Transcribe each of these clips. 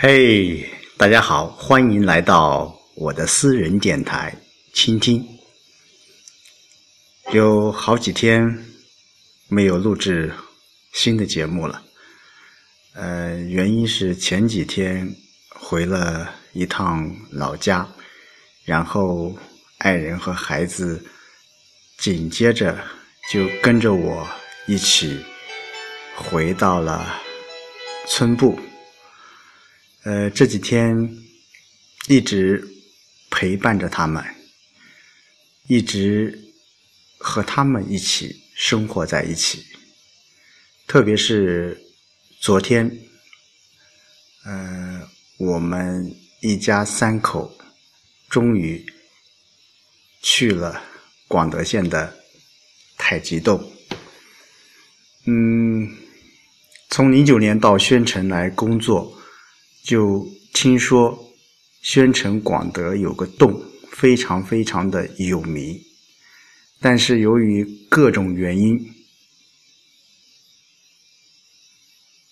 嘿，大家好，欢迎来到我的私人电台，倾听。有好几天没有录制新的节目了，呃，原因是前几天回了一趟老家，然后爱人和孩子紧接着就跟着我一起回到了村部。呃，这几天一直陪伴着他们，一直和他们一起生活在一起。特别是昨天，呃，我们一家三口终于去了广德县的太极洞。嗯，从零九年到宣城来工作。就听说宣城广德有个洞，非常非常的有名，但是由于各种原因，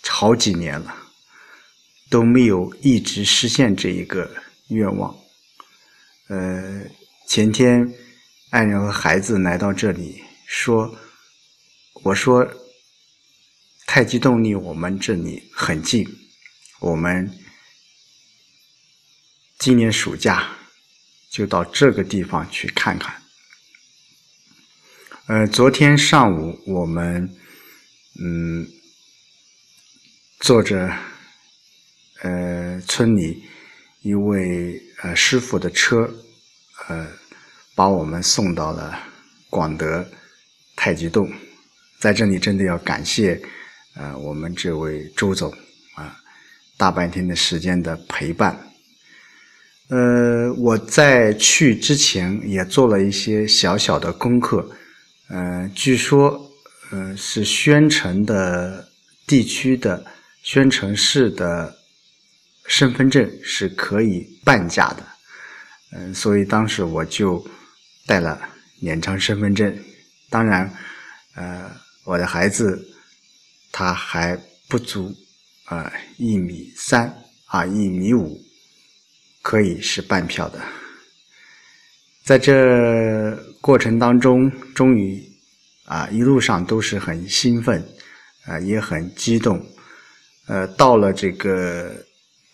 好几年了都没有一直实现这一个愿望。呃，前天爱人和孩子来到这里，说：“我说太极洞离我们这里很近，我们。”今年暑假就到这个地方去看看。呃，昨天上午我们嗯坐着呃村里一位呃师傅的车呃把我们送到了广德太极洞，在这里真的要感谢呃我们这位周总啊大半天的时间的陪伴。呃，我在去之前也做了一些小小的功课。呃，据说，呃，是宣城的地区的宣城市的身份证是可以半价的。嗯，所以当时我就带了两张身份证。当然，呃，我的孩子他还不足啊一米三啊一米五。可以是半票的，在这过程当中，终于啊，一路上都是很兴奋，啊，也很激动。呃，到了这个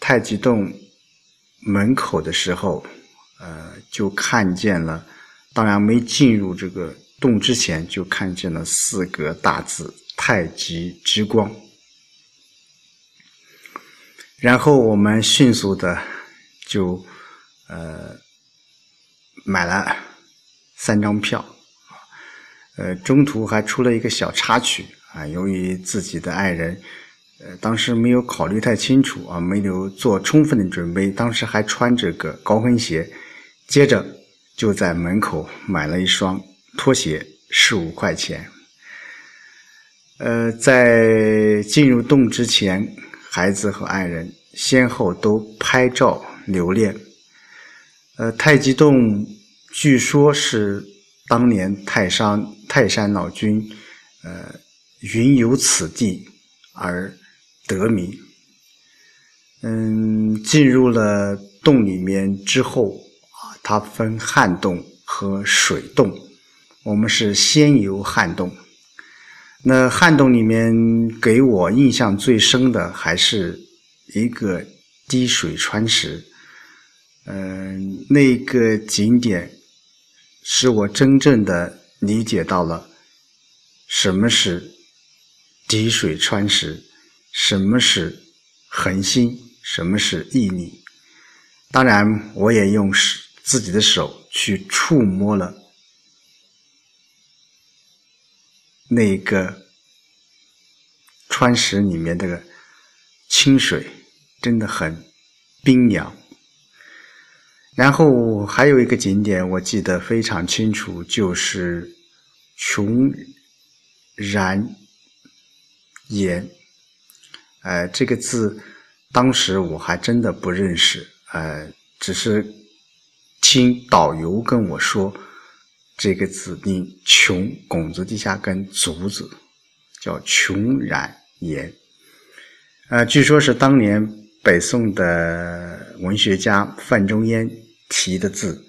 太极洞门口的时候，呃，就看见了。当然，没进入这个洞之前，就看见了四个大字“太极之光”。然后我们迅速的。就呃买了三张票呃中途还出了一个小插曲啊，由于自己的爱人呃当时没有考虑太清楚啊，没有做充分的准备，当时还穿着个高跟鞋，接着就在门口买了一双拖鞋，十五块钱。呃，在进入洞之前，孩子和爱人先后都拍照。留恋，呃，太极洞据说是当年泰山泰山老君，呃，云游此地而得名。嗯，进入了洞里面之后啊，它分旱洞和水洞，我们是先游旱洞。那旱洞里面给我印象最深的还是一个滴水穿石。嗯，那个景点使我真正的理解到了什么是滴水穿石，什么是恒心，什么是毅力。当然，我也用自己的手去触摸了那个穿石里面这个清水，真的很冰凉。然后还有一个景点，我记得非常清楚，就是琼然岩。呃，这个字当时我还真的不认识，呃，只是听导游跟我说，这个字念“琼”，拱子底下跟“竹子，叫琼然岩。呃，据说是当年北宋的文学家范仲淹题的字，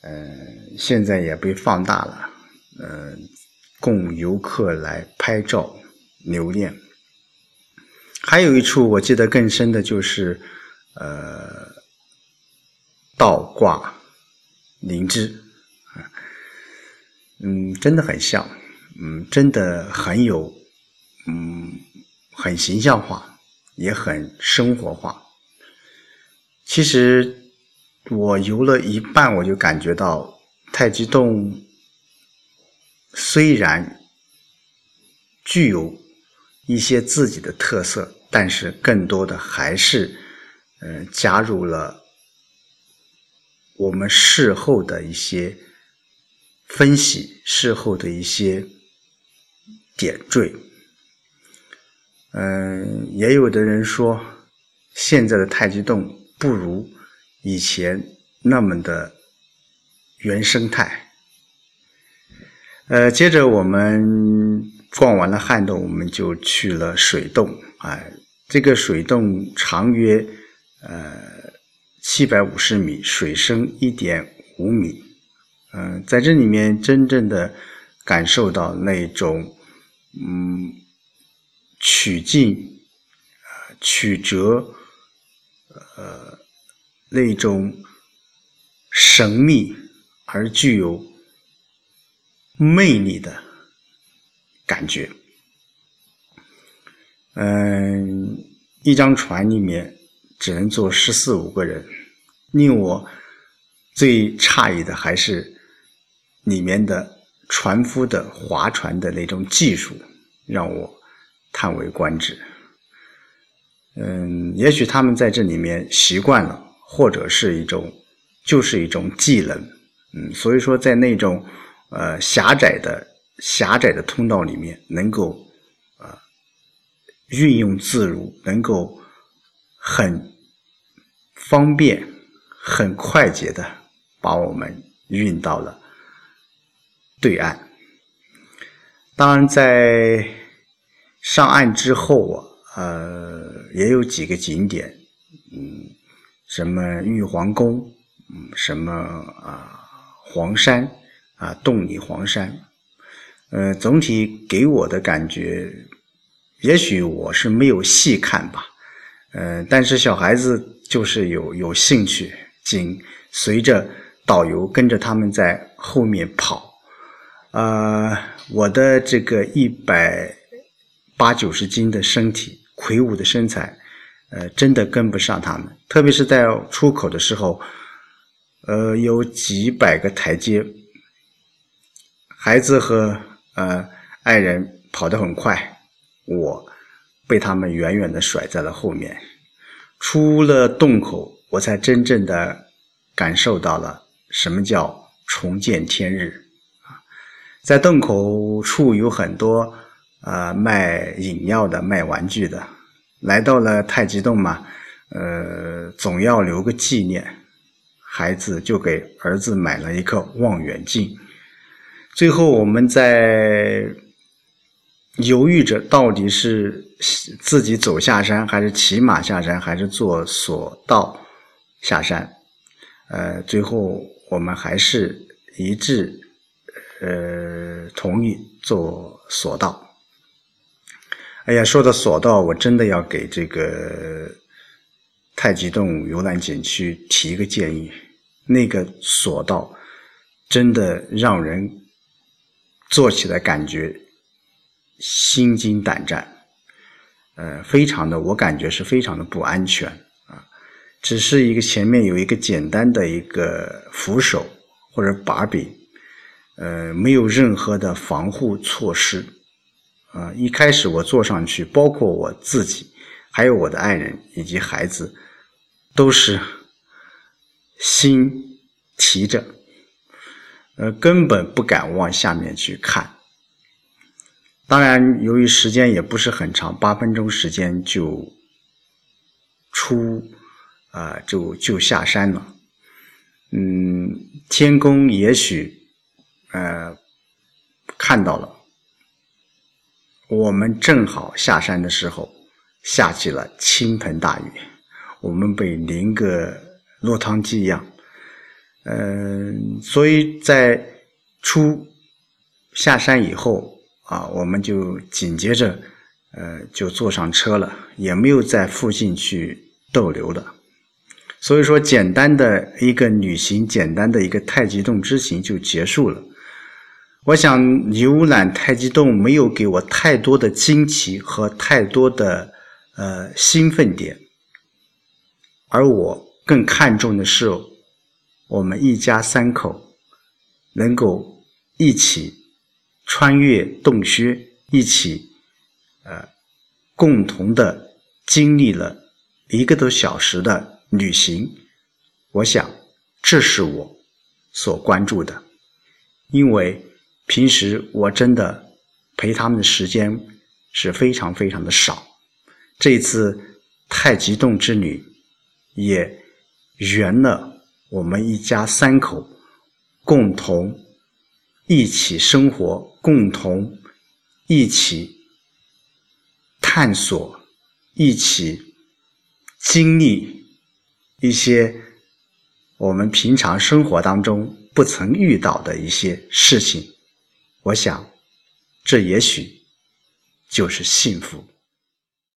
呃，现在也被放大了，呃，供游客来拍照留念。还有一处我记得更深的就是，呃，倒挂灵芝，嗯，真的很像，嗯，真的很有，嗯，很形象化，也很生活化。其实我游了一半，我就感觉到太极洞虽然具有一些自己的特色。但是更多的还是，呃，加入了我们事后的一些分析，事后的一些点缀。嗯，也有的人说，现在的太极洞不如以前那么的原生态。呃，接着我们逛完了汉洞，我们就去了水洞。啊，这个水洞长约呃七百五十米，水深一点五米。嗯，在这里面真正的感受到那种嗯曲径啊曲折那种神秘而具有魅力的感觉。嗯，一张船里面只能坐十四五个人。令我最诧异的还是里面的船夫的划船的那种技术，让我叹为观止。嗯，也许他们在这里面习惯了，或者是一种就是一种技能。嗯，所以说在那种呃狭窄的狭窄的通道里面能够呃。运用自如，能够很方便、很快捷的把我们运到了对岸。当然，在上岸之后啊，呃，也有几个景点，嗯，什么玉皇宫，嗯，什么啊，黄山啊，洞里黄山，呃，总体给我的感觉。也许我是没有细看吧，呃，但是小孩子就是有有兴趣，紧随着导游跟着他们在后面跑，呃，我的这个一百八九十斤的身体，魁梧的身材，呃，真的跟不上他们，特别是在出口的时候，呃，有几百个台阶，孩子和呃爱人跑得很快。我被他们远远的甩在了后面，出了洞口，我才真正的感受到了什么叫重见天日啊！在洞口处有很多呃卖饮料的、卖玩具的，来到了太极洞嘛，呃，总要留个纪念，孩子就给儿子买了一个望远镜，最后我们在。犹豫着到底是自己走下山，还是骑马下山，还是坐索道下山？呃，最后我们还是一致呃同意坐索道。哎呀，说到索道，我真的要给这个太极洞游览景区提一个建议：那个索道真的让人坐起来感觉。心惊胆战，呃，非常的，我感觉是非常的不安全啊。只是一个前面有一个简单的一个扶手或者把柄，呃，没有任何的防护措施啊。一开始我坐上去，包括我自己，还有我的爱人以及孩子，都是心提着，呃，根本不敢往下面去看。当然，由于时间也不是很长，八分钟时间就出，啊，就就下山了。嗯，天宫也许，呃，看到了，我们正好下山的时候，下起了倾盆大雨。我们被淋个落汤鸡一样。嗯，所以在出下山以后啊，我们就紧接着呃就坐上车了，也没有在附近去逗留了。所以说，简单的一个旅行，简单的一个太极洞之行就结束了。我想游览太极洞没有给我太多的惊奇和太多的呃兴奋点，而我更看重的是我们一家三口能够一起穿越洞穴，一起呃共同的经历了一个多小时的旅行。我想这是我所关注的，因为。平时我真的陪他们的时间是非常非常的少，这次太极洞之旅也圆了我们一家三口共同一起生活、共同一起探索、一起经历一些我们平常生活当中不曾遇到的一些事情。我想，这也许就是幸福。